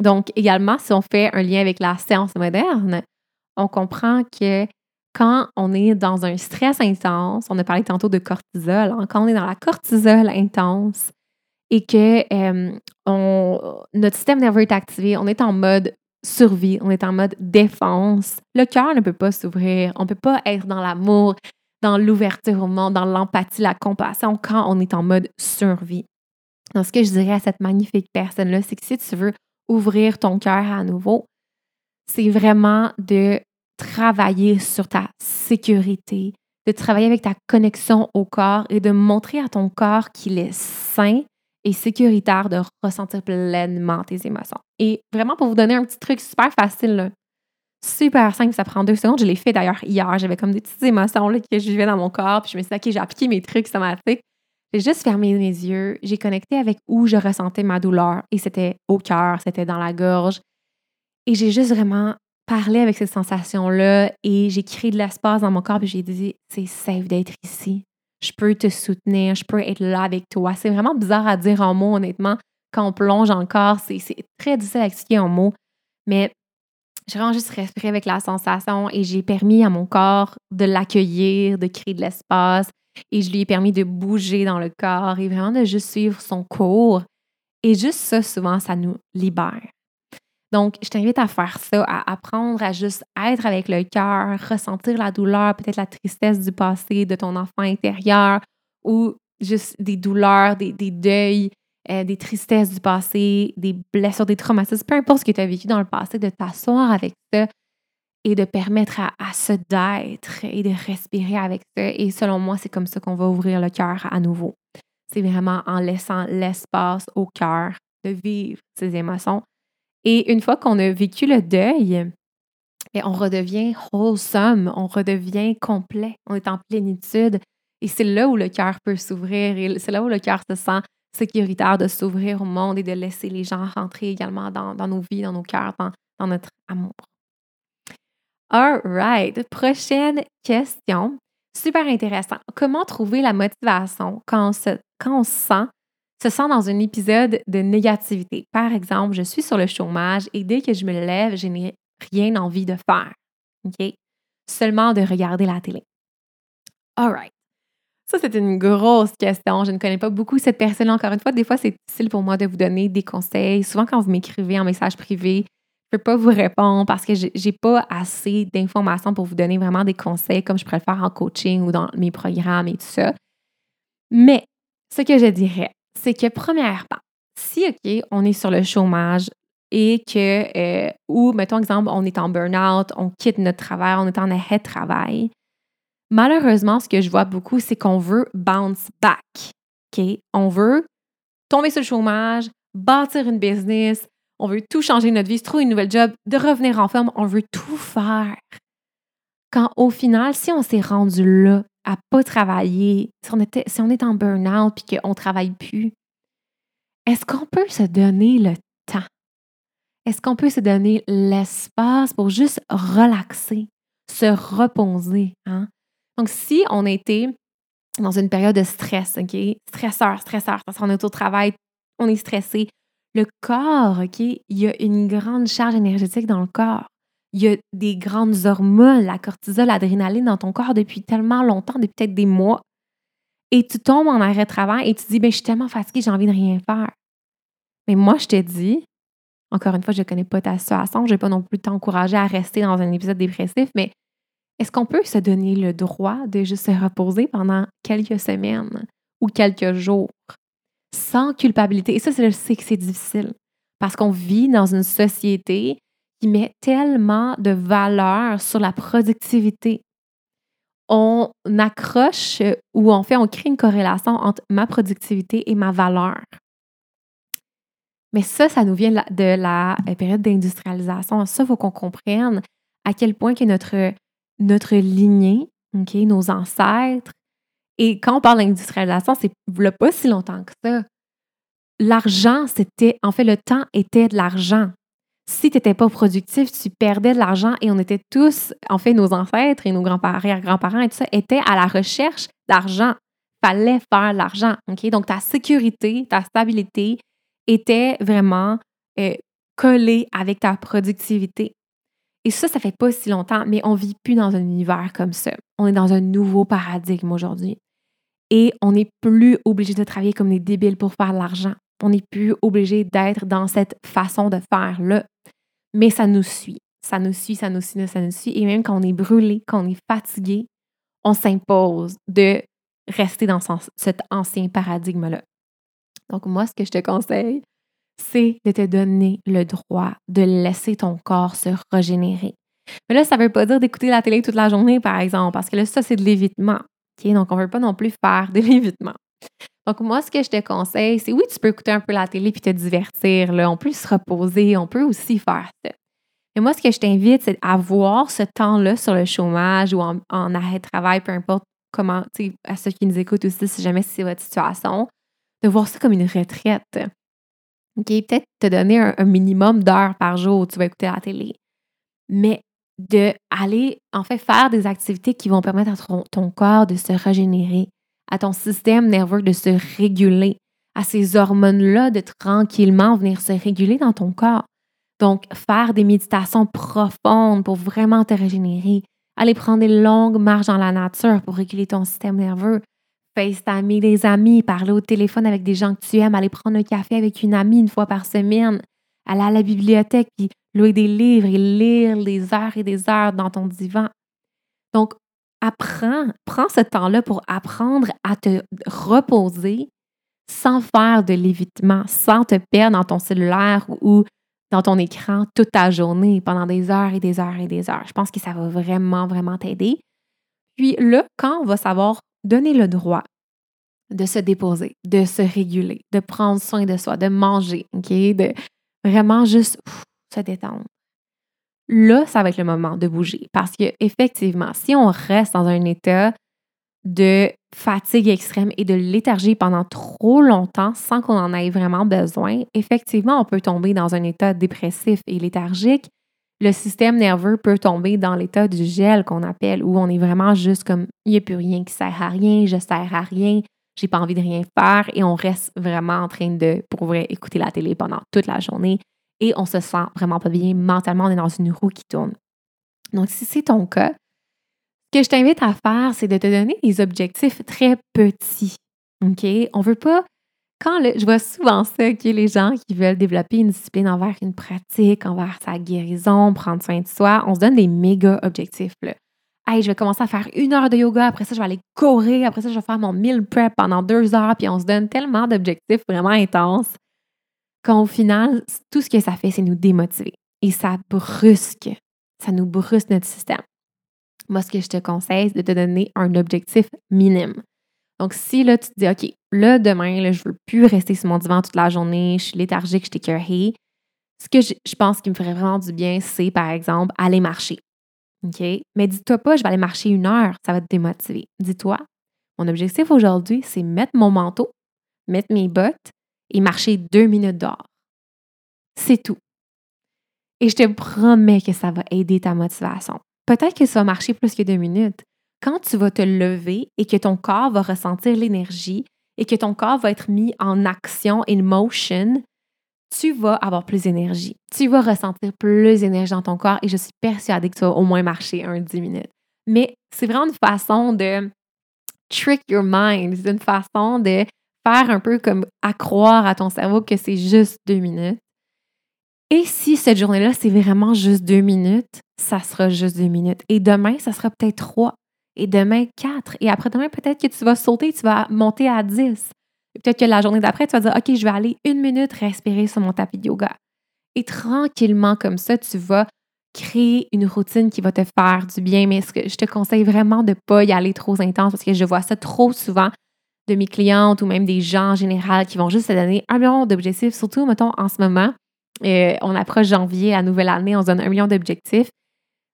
Donc, également, si on fait un lien avec la science moderne, on comprend que quand on est dans un stress intense, on a parlé tantôt de cortisol, hein, quand on est dans la cortisol intense et que euh, notre système nerveux est activé, on est en mode survie, on est en mode défense. Le cœur ne peut pas s'ouvrir, on ne peut pas être dans l'amour, dans l'ouverture au monde, dans l'empathie, la compassion quand on est en mode survie. Donc, ce que je dirais à cette magnifique personne-là, c'est que si tu veux ouvrir ton cœur à nouveau, c'est vraiment de travailler sur ta sécurité, de travailler avec ta connexion au corps et de montrer à ton corps qu'il est sain et sécuritaire de ressentir pleinement tes émotions. Et vraiment, pour vous donner un petit truc super facile, super simple, ça prend deux secondes. Je l'ai fait d'ailleurs hier. J'avais comme des petites émotions là, que je vivais dans mon corps. Puis je me suis dit, OK, j'ai appliqué mes trucs somatiques. J'ai juste fermé mes yeux. J'ai connecté avec où je ressentais ma douleur. Et c'était au cœur, c'était dans la gorge. Et j'ai juste vraiment parlé avec ces sensations-là. Et j'ai créé de l'espace dans mon corps. Puis j'ai dit, c'est safe d'être ici je peux te soutenir, je peux être là avec toi. C'est vraiment bizarre à dire en mots, honnêtement. Quand on plonge encore, c'est très difficile à expliquer en mots. Mais j'ai vraiment juste respiré avec la sensation et j'ai permis à mon corps de l'accueillir, de créer de l'espace. Et je lui ai permis de bouger dans le corps et vraiment de juste suivre son cours. Et juste ça, souvent, ça nous libère. Donc, je t'invite à faire ça, à apprendre à juste être avec le cœur, ressentir la douleur, peut-être la tristesse du passé de ton enfant intérieur ou juste des douleurs, des, deuils, euh, des tristesses du passé, des blessures, des traumatismes, peu importe ce que tu as vécu dans le passé, de t'asseoir avec ça et de permettre à, à ça d'être et de respirer avec ça. Et selon moi, c'est comme ça qu'on va ouvrir le cœur à nouveau. C'est vraiment en laissant l'espace au cœur de vivre ses émotions et une fois qu'on a vécu le deuil, ben, on redevient wholesome, on redevient complet, on est en plénitude. Et c'est là où le cœur peut s'ouvrir et c'est là où le cœur se sent sécuritaire de s'ouvrir au monde et de laisser les gens rentrer également dans, nos vies, dans nos cœurs, dans, notre amour. All right. Prochaine question. Super intéressant. Comment trouver la motivation quand quand on se sent se sent dans un épisode de négativité? Par exemple, je suis sur le chômage et dès que je me lève, je n'ai rien envie de faire. OK? Seulement de regarder la télé. All right. Ça, c'est une grosse question. Je ne connais pas beaucoup cette personne. Encore une fois, des fois, c'est difficile pour moi de vous donner des conseils. Souvent, quand vous m'écrivez en message privé, peux pas vous répondre parce que je n'ai pas assez d'informations pour vous donner vraiment des conseils comme je pourrais le faire en coaching ou dans mes programmes et tout ça. Mais ce que je dirais, c'est que premièrement, si, OK, on est sur le chômage et que, euh, ou, mettons exemple, on est en burn-out, on quitte notre travail, on est en arrêt travail, malheureusement, ce que je vois beaucoup, c'est qu'on veut bounce back. OK? On veut tomber sur le chômage, bâtir une business, on veut tout changer notre vie, se trouver une nouvelle job, de revenir en forme, on veut tout faire. Quand au final, si on s'est rendu là à pas travailler, si on, était, si on est en burn-out puis qu'on ne travaille plus, est-ce qu'on peut se donner le temps? Est-ce qu'on peut se donner l'espace pour juste relaxer, se reposer? Hein? Donc, si on était dans une période de stress, OK? Stresseur, stresseur, parce qu'on est au travail, on est stressé. Le corps, OK? Il y a une grande charge énergétique dans le corps. Il y a des grandes hormones, la cortisol, l'adrénaline dans ton corps depuis tellement longtemps, depuis peut-être des mois. Et tu tombes en arrêt de travail et tu dis, ben, je suis tellement fatiguée, j'ai envie de rien faire. Mais moi, je te dis, encore une fois, je ne connais pas ta situation, je ne vais pas non plus t'encourager à rester dans un épisode dépressif, mais est-ce qu'on peut se donner le droit de juste se reposer pendant quelques semaines ou quelques jours? Sans culpabilité? Et ça, je sais que c'est difficile parce qu'on vit dans une société qui met tellement de valeur sur la productivité. On accroche ou en fait, on crée une corrélation entre ma productivité et ma valeur. Mais ça, ça nous vient de la euh, période d'industrialisation. Ça, il faut qu'on comprenne à quel point que notre notre lignée, OK, nos ancêtres. Et quand on parle d'industrialisation, c'est pas si longtemps que ça. L'argent, c'était, en fait, le temps était de l'argent. Si tu n'étais pas productif, tu perdais de l'argent et on était tous, en fait, nos ancêtres et nos grands-parents, et tout ça, étaient à la recherche d'argent. Fallait faire l'argent. OK? Donc, ta sécurité, ta stabilité était vraiment euh, collée avec ta productivité. Et ça, ça fait pas si longtemps, mais on vit plus dans un univers comme ça. On est dans un nouveau paradigme aujourd'hui. Et on n'est plus obligé de travailler comme des débiles pour faire de l'argent. On n'est plus obligé d'être dans cette façon de faire-là. Mais ça nous suit. Ça nous suit, ça nous suit, ça nous suit. Et même quand on est brûlé, quand on est fatigué, on s'impose de rester dans cet ancien paradigme-là. Donc, moi, ce que je te conseille, c'est de te donner le droit de laisser ton corps se régénérer. Mais là, ça ne veut pas dire d'écouter la télé toute la journée, par exemple, parce que là, ça, c'est de l'évitement. Donc, on ne veut pas non plus faire de l'évitement. Donc, moi, ce que je te conseille, c'est oui, tu peux écouter un peu la télé puis te divertir. Là. On peut se reposer, on peut aussi faire ça. Mais moi, ce que je t'invite, c'est à voir ce temps-là sur le chômage ou en, arrêt de travail, peu importe comment, tu à ceux qui nous écoutent aussi, si jamais c'est votre situation, de voir ça comme une retraite. OK, peut-être te donner un, minimum d'heures par jour où tu vas écouter la télé. Mais d'aller, en fait, faire des activités qui vont permettre à ton, corps de se régénérer, à ton système nerveux de se réguler, à ces hormones-là de tranquillement venir se réguler dans ton corps. Donc, faire des méditations profondes pour vraiment te régénérer, aller prendre des longues marches dans la nature pour réguler ton système nerveux, FaceTimer des amis, parler au téléphone avec des gens que tu aimes, aller prendre un café avec une amie une fois par semaine, aller à la bibliothèque puis louer des livres et lire des heures et des heures dans ton divan. Donc, apprends, prends ce temps-là pour apprendre à te reposer sans faire de l'évitement, sans te perdre dans ton cellulaire ou dans ton écran toute ta journée pendant des heures et des heures et des heures. Je pense que ça va vraiment, vraiment t'aider. Puis là, quand on va savoir donner le droit de se déposer, de se réguler, de prendre soin de soi, de manger, OK? De vraiment juste se détendre. Là, ça va être le moment de bouger parce que effectivement, si on reste dans un état de fatigue extrême et de léthargie pendant trop longtemps sans qu'on en ait vraiment besoin, effectivement, on peut tomber dans un état dépressif et léthargique le système nerveux peut tomber dans l'état du gel qu'on appelle, où on est vraiment juste comme il n'y a plus rien qui sert à rien, je sers à rien, j'ai pas envie de rien faire et on reste vraiment en train de, pour vrai, écouter la télé pendant toute la journée et on se sent vraiment pas bien mentalement, on est dans une roue qui tourne. Donc, si c'est ton cas, ce que je t'invite à faire, c'est de te donner des objectifs très petits. OK? On veut pas quand je vois souvent ça, que les gens qui veulent développer une discipline envers une pratique, envers sa guérison, prendre soin de soi, on se donne des méga objectifs. Là. Hey, je vais commencer à faire une heure de yoga, après ça, je vais aller courir, après ça, je vais faire mon meal prep pendant deux heures, puis on se donne tellement d'objectifs vraiment intenses quand au final, tout ce que ça fait, c'est nous démotiver. Et ça brusque, ça nous brusque notre système. Moi, ce que je te conseille, c'est de te donner un objectif minime. Donc, si là, tu te dis, OK, là, demain, là, je ne veux plus rester sur mon divan toute la journée, je suis léthargique, je suis écœurée, ce que je, pense qui me ferait vraiment du bien, c'est, par exemple, aller marcher. OK? Mais dis-toi pas, je vais aller marcher une heure, ça va te démotiver. Dis-toi, mon objectif aujourd'hui, c'est mettre mon manteau, mettre mes bottes et marcher deux minutes dehors. C'est tout. Et je te promets que ça va aider ta motivation. Peut-être que ça va marcher plus que deux minutes. Quand tu vas te lever et que ton corps va ressentir l'énergie et que ton corps va être mis en action, in motion, tu vas avoir plus d'énergie. Tu vas ressentir plus d'énergie dans ton corps et je suis persuadée que tu vas au moins marcher un 10 minutes. Mais c'est vraiment une façon de trick your mind. C'est une façon de faire un peu comme accroire à ton cerveau que c'est juste deux minutes. Et si cette journée-là, c'est vraiment juste deux minutes, ça sera juste deux minutes. Et demain, ça sera peut-être trois. Et demain, quatre. Et après-demain, peut-être que tu vas sauter, tu vas monter à dix. Peut-être que la journée d'après, tu vas dire, OK, je vais aller une minute respirer sur mon tapis de yoga. Et tranquillement, comme ça, tu vas créer une routine qui va te faire du bien. Mais ce que je te conseille vraiment de ne pas y aller trop intense parce que je vois ça trop souvent de mes clientes ou même des gens en général qui vont juste se donner un million d'objectifs, surtout, mettons, en ce moment. Euh, on approche janvier, la nouvelle année, on se donne un million d'objectifs.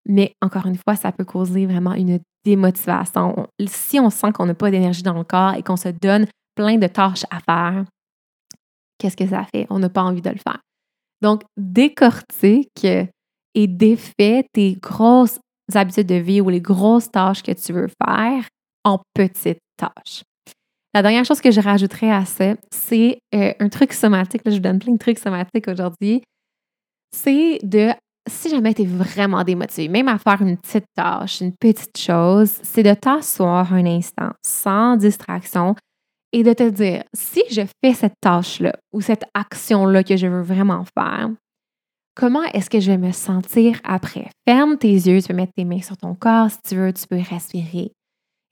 Mais encore une fois, ça peut causer vraiment une démotivation. Si on sent qu'on n'a pas d'énergie dans le corps et qu'on se donne plein de tâches à faire, qu'est-ce que ça fait? On n'a pas envie de le faire. Donc, décortique et défait tes grosses habitudes de vie ou les grosses tâches que tu veux faire en petites tâches. La dernière chose que je rajouterais à ça, c'est euh, un truc somatique. Là, je vous donne plein de trucs somatiques aujourd'hui. C'est de, si jamais tu es vraiment démotivé, même à faire une petite tâche, une petite chose, c'est de t'asseoir un instant sans distraction et de te dire, si je fais cette tâche-là ou cette action-là que je veux vraiment faire, comment est-ce que je vais me sentir après? Ferme tes yeux, tu peux mettre tes mains sur ton corps si tu veux, tu peux respirer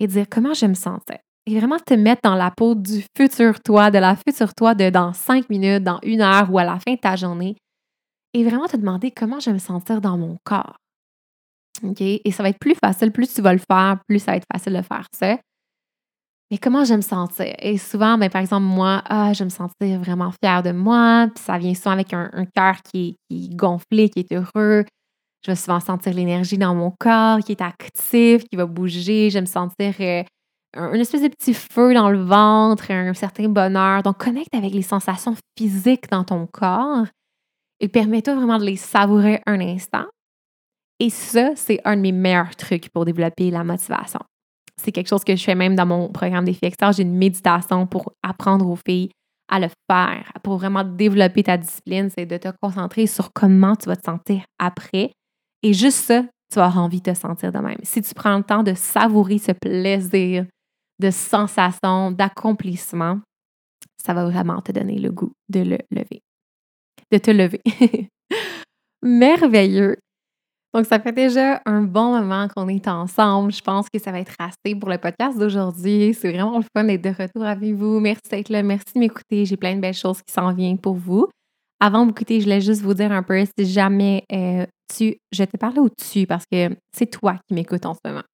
et dire comment je me sentais et vraiment te mettre dans la peau du futur toi, de la future toi de dans cinq minutes, dans une heure ou à la fin de ta journée. Et vraiment te demander comment je vais me sentir dans mon corps. OK? Et ça va être plus facile, plus tu vas le faire, plus ça va être facile de faire ça. Mais comment je me sentir? Et souvent, ben, par exemple, moi, ah, je me sentir vraiment fière de moi, puis ça vient souvent avec un, cœur qui, est gonflé, qui est heureux. Je vais souvent sentir l'énergie dans mon corps qui est actif, qui va bouger. Je vais me sentir euh, un, espèce de petit feu dans le ventre, un certain bonheur. Donc, connecte avec les sensations physiques dans ton corps et permets-toi vraiment de les savourer un instant. Et ça, c'est un de mes meilleurs trucs pour développer la motivation. C'est quelque chose que je fais même dans mon programme Défi Extérieur. J'ai une méditation pour apprendre aux filles à le faire, pour vraiment développer ta discipline. C'est de te concentrer sur comment tu vas te sentir après. Et juste ça, tu vas avoir envie de te sentir de même. Si tu prends le temps de savourer ce plaisir de sensation, d'accomplissement, ça va vraiment te donner le goût de le lever, de te lever. Merveilleux. Donc, ça fait déjà un bon moment qu'on est ensemble. Je pense que ça va être assez pour le podcast d'aujourd'hui. C'est vraiment le fun d'être de retour avec vous. Merci d'être là. Merci de m'écouter. J'ai plein de belles choses qui s'en viennent pour vous. Avant de m'écouter, je voulais juste vous dire un peu si jamais euh, tu. Je te parle au tu parce que c'est toi qui m'écoutes en ce moment.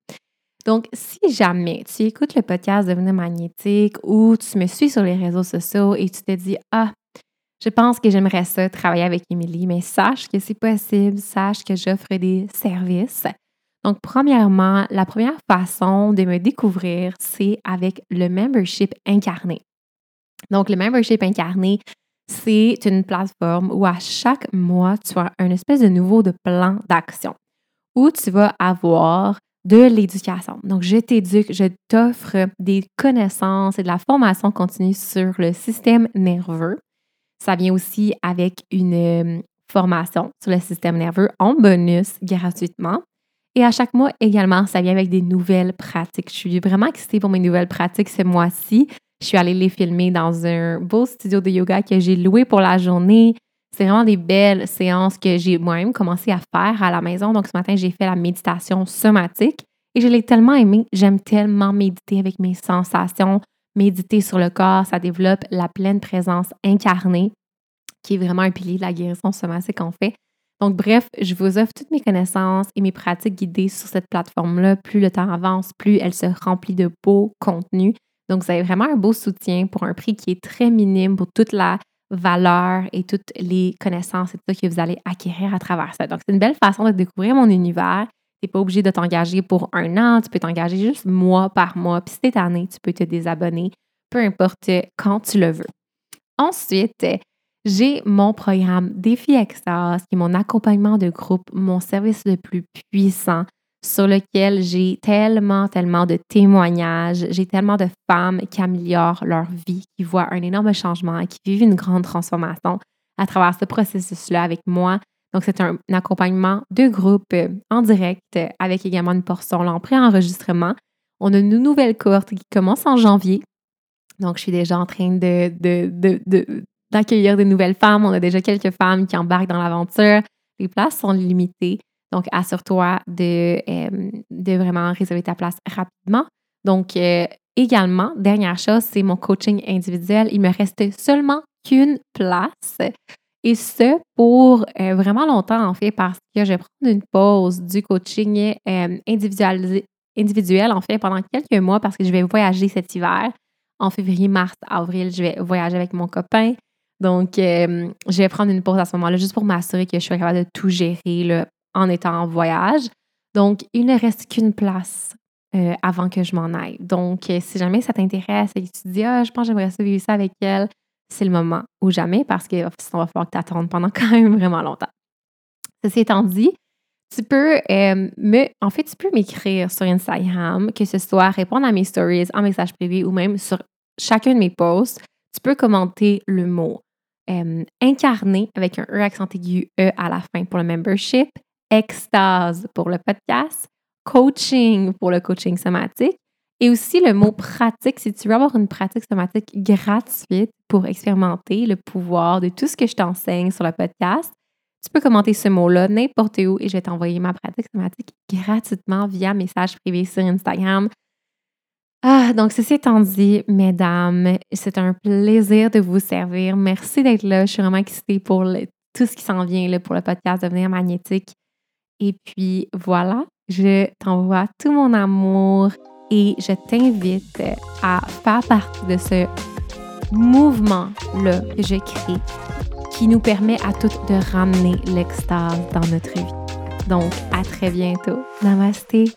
Donc, si jamais tu écoutes le podcast Devenir magnétique ou tu me suis sur les réseaux sociaux et tu te dis Ah, je pense que j'aimerais ça travailler avec Émilie, mais sache que c'est possible, sache que j'offre des services. Donc, premièrement, la première façon de me découvrir, c'est avec le membership incarné. Donc, le membership incarné, c'est une plateforme où à chaque mois, tu as un espèce de nouveau de plan d'action où tu vas avoir de l'éducation. Donc, je t'éduque, je t'offre des connaissances et de la formation continue sur le système nerveux. Ça vient aussi avec une euh, formation sur le système nerveux en bonus gratuitement. Et à chaque mois également, ça vient avec des nouvelles pratiques. Je suis vraiment excitée pour mes nouvelles pratiques ce mois-ci. Je suis allée les filmer dans un beau studio de yoga que j'ai loué pour la journée. C'est vraiment des belles séances que j'ai moi-même commencé à faire à la maison. Donc, ce matin, j'ai fait la méditation somatique et je l'ai tellement aimé. J'aime tellement méditer avec mes sensations, méditer sur le corps. Ça développe la pleine présence incarnée. qui est vraiment un pilier de la guérison somatique en fait. Donc, bref, je vous offre toutes mes connaissances et mes pratiques guidées sur cette plateforme-là. Plus le temps avance, plus elle se remplit de beaux contenus. Donc, vous avez vraiment un beau soutien pour un prix qui est très minime pour toute la valeur et toutes les connaissances et tout ça que vous allez acquérir à travers ça. Donc, c'est une belle façon de découvrir mon univers. N'es pas obligé de t'engager pour un an, tu peux t'engager juste mois par mois. Puis tu es tu peux te désabonner, peu importe quand tu le veux. Ensuite, j'ai mon programme Défi Extase, qui est mon accompagnement de groupe, mon service le plus puissant, sur lequel j'ai tellement, tellement de témoignages, j'ai tellement de femmes qui améliorent leur vie, qui voient un énorme changement qui vivent une grande transformation à travers ce processus-là avec moi. Donc, c'est un, accompagnement de groupe euh, en direct avec également une portion en pré-enregistrement. On a une nouvelle cohorte qui commence en janvier. Donc, je suis déjà en train de, de, de d'accueillir des nouvelles femmes. On a déjà quelques femmes qui embarquent dans l'aventure. Les places sont limitées. Donc, assure-toi de, euh, de vraiment réserver ta place rapidement. Donc, euh, également, dernière chose, c'est mon coaching individuel. Il me reste seulement qu'une place. Et ce, pour euh, vraiment longtemps, en fait, parce que je vais prendre une pause du coaching individuel, en fait, pendant quelques mois, parce que je vais voyager cet hiver. En février, mars, avril, je vais voyager avec mon copain. Donc, euh, je vais prendre une pause à ce moment-là juste pour m'assurer que je suis capable de tout gérer en étant en voyage. Donc, il ne reste qu'une place euh, avant que je m'en aille. Donc, euh, si jamais ça t'intéresse et que tu dis, ah, je pense que j'aimerais vivre ça avec elle, c'est le moment ou jamais parce que sinon, va falloir que tu attendes pendant quand même vraiment longtemps. Ceci étant dit, tu peux me, en fait, tu peux m'écrire sur Instagram, que ce soit répondre à mes stories en message privé ou même sur chacun de mes posts tu peux commenter le mot euh, incarné avec un E accent aigu E à la fin pour le membership, extase pour le podcast, coaching pour le coaching somatique et aussi le mot pratique si tu veux avoir une pratique somatique gratuite pour expérimenter le pouvoir de tout ce que je t'enseigne sur le podcast. Tu peux commenter ce mot-là n'importe où et je vais t'envoyer ma pratique somatique gratuitement via message privé sur Instagram. Ah, donc ceci étant dit, mesdames, c'est un plaisir de vous servir. Merci d'être là. Je suis vraiment excitée pour tout ce qui s'en vient pour le podcast Devenir magnétique. Et puis voilà, je t'envoie tout mon amour et je t'invite à faire partie de ce mouvement-là que je qui nous permet à toutes de ramener l'extase dans notre vie. Donc, à très bientôt. Namasté.